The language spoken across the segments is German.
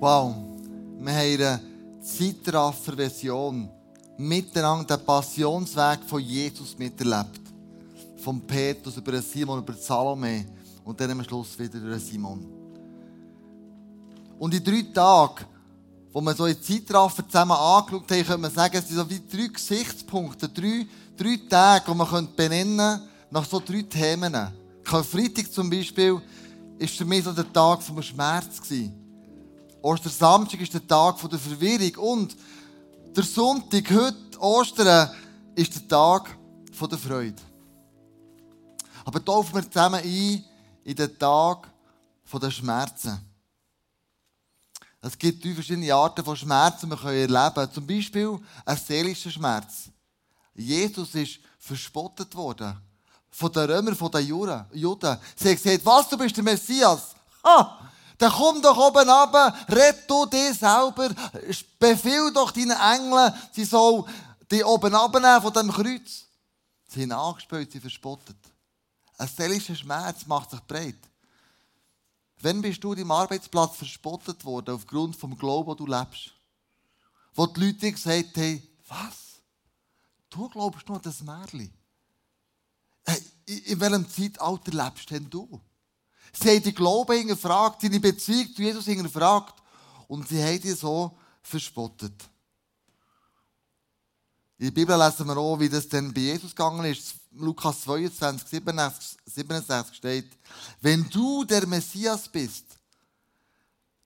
Wow, wir haben eine Zeitraffer-Version miteinander den Passionsweg von Jesus miterlebt. Von Petrus über Simon, über Salome und dann am Schluss wieder über Simon. Und in drei Tagen, wo wir so in Zeitraffer zusammen angeschaut haben, können wir sagen, es sind so wie drei Gesichtspunkte, drei, drei Tage, die man benennen nach so drei Themen. Freitag zum Beispiel war für mich so der Tag vom Schmerz. Ostersamstag ist der Tag der Verwirrung. Und der Sonntag, heute, Ostern, ist der Tag der Freude. Aber taufen wir zusammen ein in den Tag der Schmerzen. Es gibt drei verschiedene Arten von Schmerzen, die wir erleben können. Zum Beispiel ein seelischer Schmerz. Jesus ist verspottet worden. Von den Römern, von den Juden. Sie haben gesagt, was, du bist der Messias? Ha! Dann komm doch oben runter, red du dich selber, befehl doch deinen Engeln, sie sollen dich oben abnehmen von dem Kreuz. Sie haben angespielt, sie verspottet. Ein seelischer Schmerz macht sich breit. Wann bist du deinem Arbeitsplatz verspottet worden aufgrund vom Glauben, wo du lebst? Wo die Leute gesagt haben, was? Du glaubst nur an das Märchen? Hey, in welchem Zeitalter lebst denn du? Sie haben den Glauben hingefragt, seine Beziehung zu Jesus hingefragt und sie haben ihn so verspottet. In der Bibel lesen wir auch, wie das denn bei Jesus gegangen ist. Lukas 22, 67, 67 steht, wenn du der Messias bist,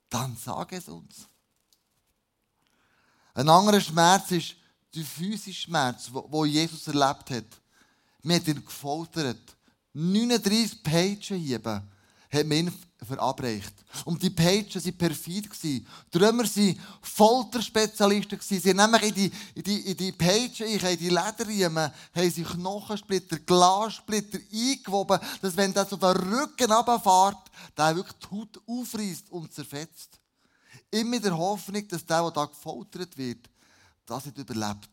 dann sag es uns. Ein anderer Schmerz ist der physische Schmerz, wo Jesus erlebt hat. Wir haben ihn gefoltert. 39 Peitschenhiebe hat man verabreicht. Und die Pages waren perfid. Die Römer waren Folterspezialisten. Sie haben nämlich in die, in die, in die Pages, in die Lederriemen, haben sie Knochensplitter, Glassplitter eingewoben, dass wenn das auf den Rücken runterfährt, der wirklich die Haut aufreißt und zerfetzt. Immer in der Hoffnung, dass der, der da gefoltert wird, das nicht überlebt.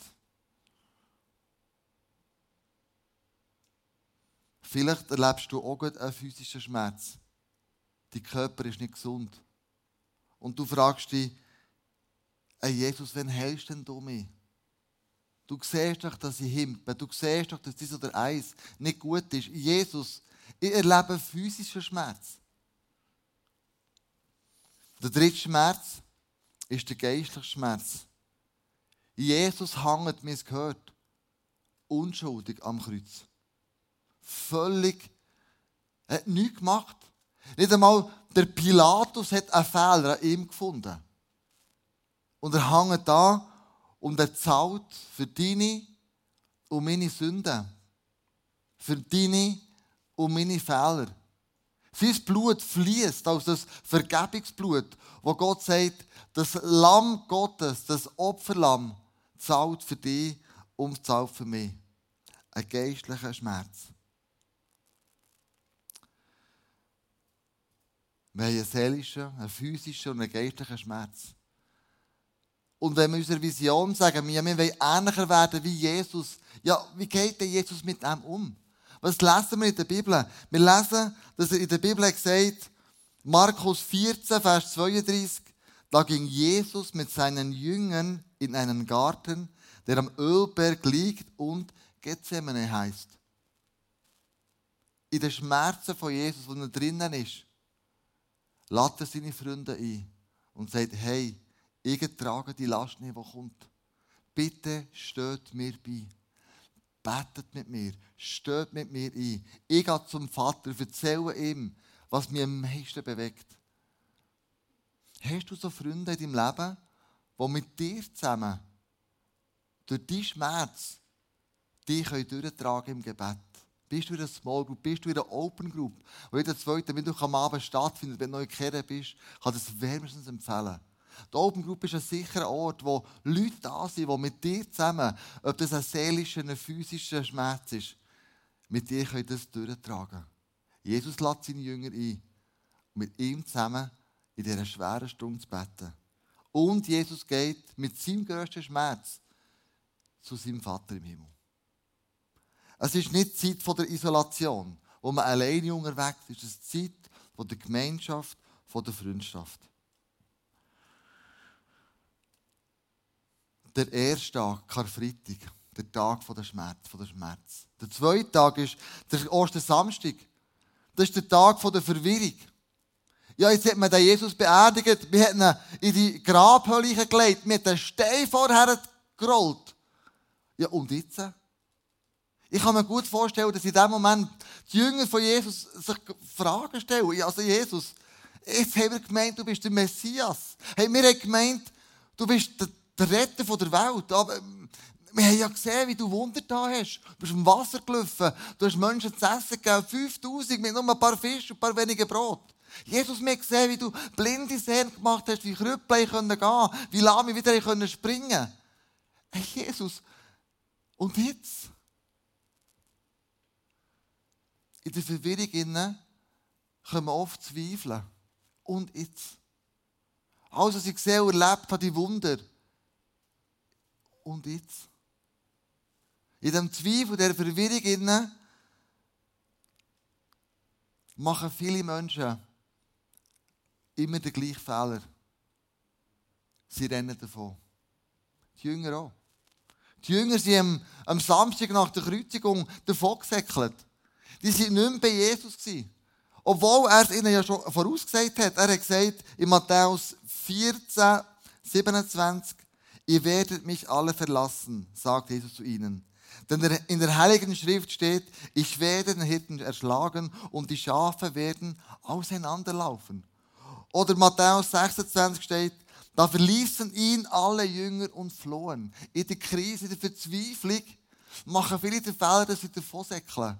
Vielleicht erlebst du auch einen physischen Schmerz dein Körper ist nicht gesund. Und du fragst dich, hey Jesus, wann heilst denn du mich? Du siehst doch, dass ich himpe. Du siehst doch, dass dies oder eins nicht gut ist. Jesus, ich erlebe physischen Schmerz. Der dritte Schmerz ist der geistliche Schmerz. Jesus hängt, es gehört, unschuldig am Kreuz. Völlig, er hat nichts gemacht. Nicht einmal der Pilatus hat einen Fehler an ihm gefunden. Und er hängt da und er zahlt für deine und meine Sünden. Für deine und meine Fehler. Sein Blut fließt aus das Vergebungsblut, wo Gott sagt, das Lamm Gottes, das Opferlamm, zahlt für dich und zahlt für mich. Ein geistlicher Schmerz. Wir haben einen seelischen, einen physischen und einen geistlichen Schmerz. Und wenn wir unserer Vision sagen, wir, wir wollen ähnlicher werden wie Jesus, ja, wie geht denn Jesus mit dem um? Was lesen wir in der Bibel? Wir lesen, dass er in der Bibel gesagt Markus 14, Vers 32, da ging Jesus mit seinen Jüngern in einen Garten, der am Ölberg liegt und Gethsemane heißt. In den Schmerzen von Jesus, wo er drinnen ist, lädt er seine Freunde ein und sagt, hey, ich trage die Last nicht, die kommt. Bitte steht mir bei. Betet mit mir. Steht mit mir ein. Ich gehe zum Vater, erzähle ihm, was mich am meisten bewegt. Hast du so Freunde in deinem Leben, die mit dir zusammen durch deinen Schmerz dich durchtragen im Gebet? Bist du in einer Small Group? Bist du in einer Open Group? Wo jeder zweite Mittwoch am Abend stattfindet, wenn du neu Kirche bist, kann das wärmstens empfehlen. Die Open Group ist ein sicherer Ort, wo Leute da sind, die mit dir zusammen, ob das ein seelischer, ein physischer Schmerz ist, mit dir können das durchtragen. Jesus lädt seine Jünger ein, mit ihm zusammen in dieser schweren Stunde zu beten. Und Jesus geht mit seinem grössten Schmerz zu seinem Vater im Himmel. Es ist nicht die Zeit der Isolation, wo man alleine unterwegs ist. Es ist die Zeit der Gemeinschaft, der Freundschaft. der erste Tag, Karfreitag, der Tag von der Schmerz, der Schmerz. Der zweite Tag ist der Ostersamstag. Das ist der Tag der Verwirrung. Ja, jetzt hat man den Jesus beerdigt, wir haben ihn in die Grabhöhle gelegt, wir haben den Stein vorher gerollt. Ja, und jetzt? Ich kann mir gut vorstellen, dass in dem Moment die Jünger von Jesus sich Fragen stellen. Also Jesus, jetzt haben wir gemeint, du bist der Messias. Hey, wir haben gemeint, du bist der, Retter der Welt. Aber ähm, wir haben ja gesehen, wie du Wunder da hast. Du bist im Wasser gelaufen, du hast Menschen zu essen gegeben, 5000 mit nur ein paar Fisch und ein paar wenige Brot. Jesus, wir haben gesehen, wie du blinde Sehnen gemacht hast, wie Krüppel können gehen, wie Lahme wieder können springen. Hey, Jesus, und jetzt? In der Verwirrung innen wir oft zweifeln. Und jetzt? Alles, was ich gesehen und erlebt habe, die Wunder. Und jetzt? In diesem Zweifel, der Verwirrung machen viele Menschen immer den gleichen Fehler. Sie rennen davon. Die Jünger auch. Die Jünger sind am Samstag nach der Kreuzigung davon gesäckelt. Die waren nicht mehr bei Jesus. Obwohl er es ihnen ja schon vorausgesagt hat. Er hat gesagt in Matthäus 14, 27, ihr werdet mich alle verlassen, sagt Jesus zu ihnen. Denn in der Heiligen Schrift steht, ich werde den Hirten erschlagen und die Schafe werden auseinanderlaufen. Oder Matthäus 26 steht, da verließen ihn alle Jünger und flohen. In der Krise, in der Verzweiflung machen viele den Fehler, dass sie davonsäckeln.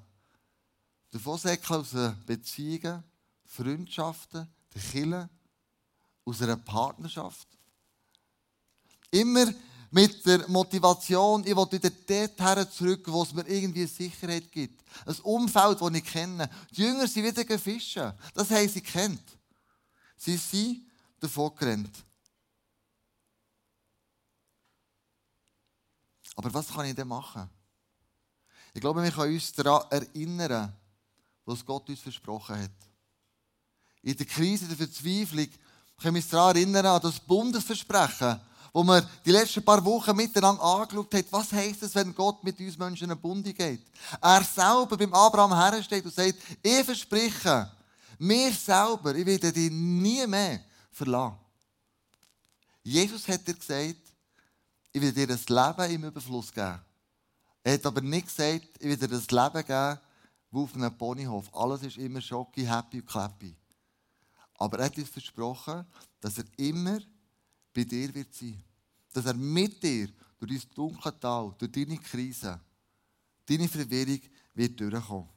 Davonsäckeln aus Beziehungen, Freundschaften, der Kirche, aus einer Partnerschaft. Immer mit der Motivation, ich will wieder dorthin zurück, wo es mir irgendwie Sicherheit gibt. Ein Umfeld, das ich kenne. Die Jünger sind wieder fischen. Das haben sie kennt. Sie sind davon gerannt. Aber was kann ich denn machen? Ich glaube, wir können uns daran erinnern, was Gott uns versprochen hat. In der Krise, in der Verzweiflung können wir uns daran erinnern, an das Bundesversprechen, wo wir die letzten paar Wochen miteinander angeschaut haben, was heisst es, wenn Gott mit uns Menschen einen Bund geht. Er selber beim Abraham hersteht und sagt, ich verspreche, mir selber, ich werde dich nie mehr verlassen. Jesus hat dir gesagt, ich werde dir das Leben im Überfluss geben. Er hat aber nicht gesagt, ich werde dir das Leben geben, auf einem Ponyhof. Alles ist immer schocki, happy und clappy. Aber er hat uns versprochen, dass er immer bei dir wird sein. Dass er mit dir durch dein dunkle Tal, durch deine Krise, deine Verwirrung wird durchkommen.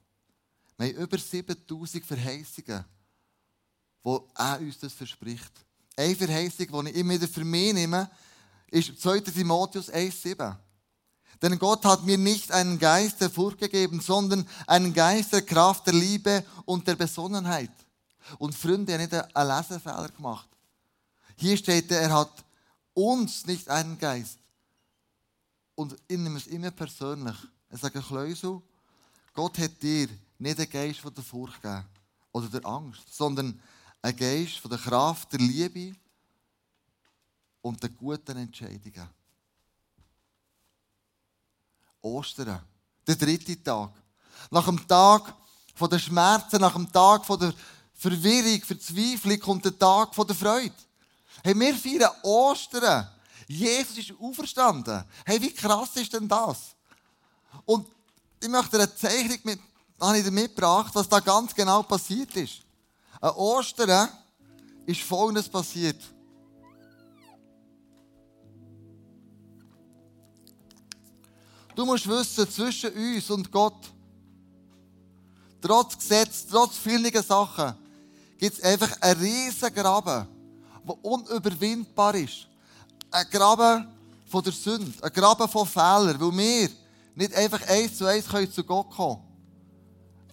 Wir haben über 7000 Verheißungen, wo er uns das verspricht. Eine Verheißung, die ich immer wieder für mich nehme, ist 2. Timotheus 1,7. Denn Gott hat mir nicht einen Geist der Furcht gegeben, sondern einen Geist der Kraft, der Liebe und der Besonnenheit. Und Freunde, er hat einen Lesefehler gemacht. Hier steht, er hat uns nicht einen Geist. Und ich nehme es immer persönlich. Er sagt, Kleusel, Gott hat dir nicht einen Geist von der Furcht gegeben oder der Angst, sondern einen Geist von der Kraft, der Liebe und der guten Entscheidungen. Ostern, der dritte Tag. Nach dem Tag der Schmerzen, nach dem Tag der Verwirrung, Verzweiflung kommt der Tag der Freude. Hey, wir feiern Ostern. Jesus ist auferstanden. Hey, wie krass ist denn das? Und ich möchte eine Zeichnung mit, habe ich mitgebracht, was da ganz genau passiert ist. An Ostern ist Folgendes passiert. Du musst wissen, zwischen uns und Gott, trotz Gesetz, trotz vielen Sachen, gibt es einfach einen riesen Graben der unüberwindbar ist. Ein Graben von der Sünde, ein Graben von Fehlern, weil wir nicht einfach eins zu eins zu Gott kommen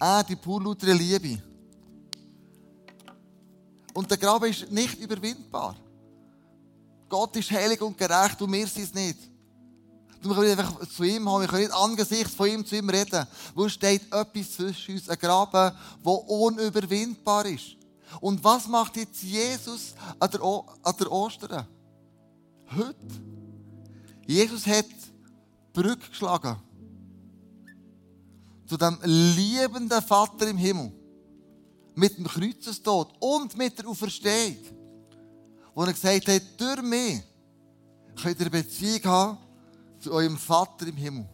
können. Er, die pur lautere Liebe. Und der Graben ist nicht überwindbar. Gott ist heilig und gerecht und wir sind es nicht. Wir können einfach zu ihm haben, wir können nicht angesichts von ihm zu ihm reden. Wo steht etwas zwischen uns, ein Graben, der unüberwindbar ist. Und was macht jetzt Jesus an der, an der Ostern? Heute. Jesus hat Brücke geschlagen zu dem liebenden Vater im Himmel. Mit dem Kreuzestod und mit der Auferstehung. Wo er gesagt hat, durch mich könnt ihr Beziehung haben zu eurem Vater im Himmel.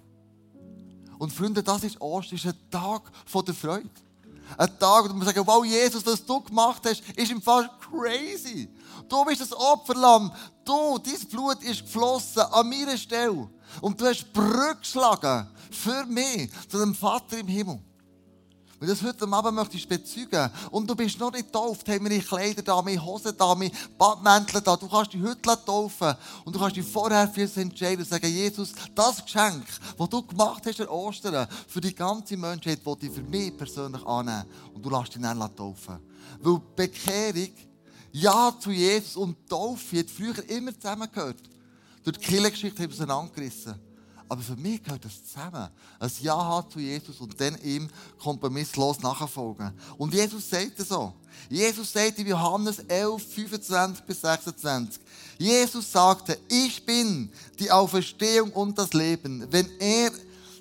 Und Freunde, das ist Ostern, ist ein Tag der Freude. Ein Tag, wo man sagen, wow, Jesus, was du gemacht hast, ist im Fall crazy. Du bist das Opferlamm. Du, dein Blut ist geflossen an meiner Stelle. Und du hast Brücke geschlagen für mich zu dem Vater im Himmel. Und das heute Abend möchte ich bezeugen. Und du bist noch nicht getauft, haben wir Kleider da, meine Hosen da, meine Badmäntel da. Du kannst dich heute taufen. Und du kannst dich vorher für uns entscheiden und sagen, Jesus, das Geschenk, das du gemacht hast an Ostern, für die ganze Menschheit, will ich für mich persönlich annehmen. Und du lässt dich dann taufen. Weil Bekehrung, Ja zu Jesus und Taufe hat früher immer zusammengehört. Durch die Kirchengeschichte haben wir es auseinandergerissen. Aber für mich gehört das zusammen. Ein Ja haben zu Jesus und dann ihm kompromisslos nachfolgen. Und Jesus sagt es so. Jesus sagt in Johannes 11, 25 bis 26. Jesus sagte, ich bin die Auferstehung und das Leben. Wenn er,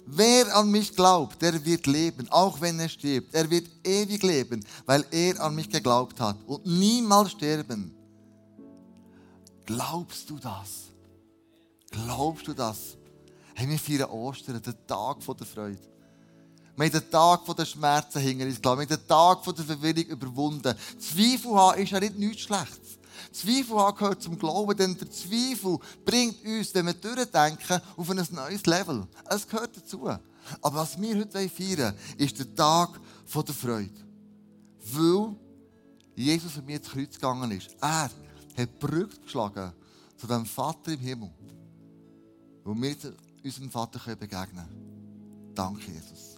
wer an mich glaubt, der wird leben, auch wenn er stirbt. Er wird ewig leben, weil er an mich geglaubt hat und niemals sterben. Glaubst du das? Glaubst du das? Hey, wir feiern Ostern, den Tag der Freude. Wir haben den Tag der Schmerzen hinter uns gelassen. Wir haben den Tag der Verwirrung überwunden. Zweifel haben ist ja nicht nichts Schlechtes. Zweifel haben gehört zum Glauben, denn der Zweifel bringt uns, wenn wir durchdenken, auf ein neues Level. Es gehört dazu. Aber was wir heute feiern ist der Tag der Freude. Weil Jesus für mich ins Kreuz gegangen ist. Er hat Brücke geschlagen zu dem Vater im Himmel. Wo wir unserem Vater begegnen können. Danke, Jesus.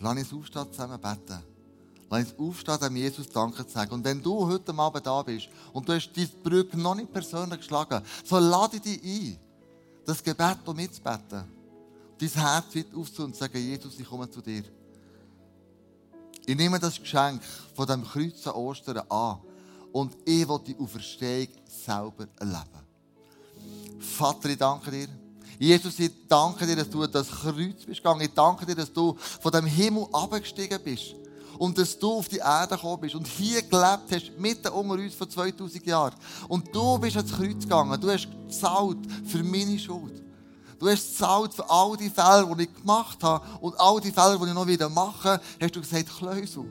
Lass uns aufstehen, zusammen beten. Lass uns aufstehen, dem Jesus Danke zu sagen. Und wenn du heute Abend da bist und du hast diese Brücke noch nicht persönlich geschlagen, so lade dich ein, das Gebet um mitzubeten. Dein Herz weit aufzu und sagen, Jesus, ich komme zu dir. Ich nehme das Geschenk von dem Kreuz an Ostern an und ich will die Auferstehung selber erleben. Vater, ich danke dir Jesus, ich danke dir, dass du das Kreuz bist gegangen. Ich danke dir, dass du von dem Himmel abgestiegen bist. Und dass du auf die Erde gekommen bist und hier gelebt hast, mitten unter uns vor 2000 Jahren. Und du bist ans Kreuz gegangen. Du hast gezahlt für meine Schuld. Du hast gezahlt für all die Fälle, die ich gemacht habe und all die Fälle, die ich noch wieder mache. Hast du gesagt, Kleusel,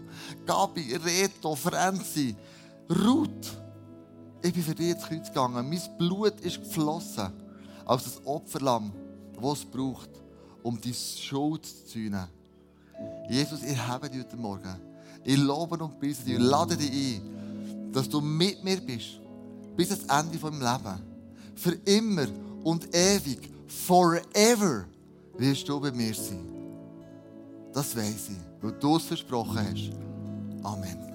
Gabi, Reto, Franzi, Ruth, ich bin für dich ins Kreuz gegangen. Mein Blut ist geflossen als das Opferlamm, das es braucht, um die Schuld zu zähnen. Jesus, ich habe dich heute Morgen. Ich lobe und preise dich und lade dich ein, dass du mit mir bist, bis ans Ende von meinem Leben. Für immer und ewig, forever, wirst du bei mir sein. Das weiß ich, weil du es versprochen hast. Amen.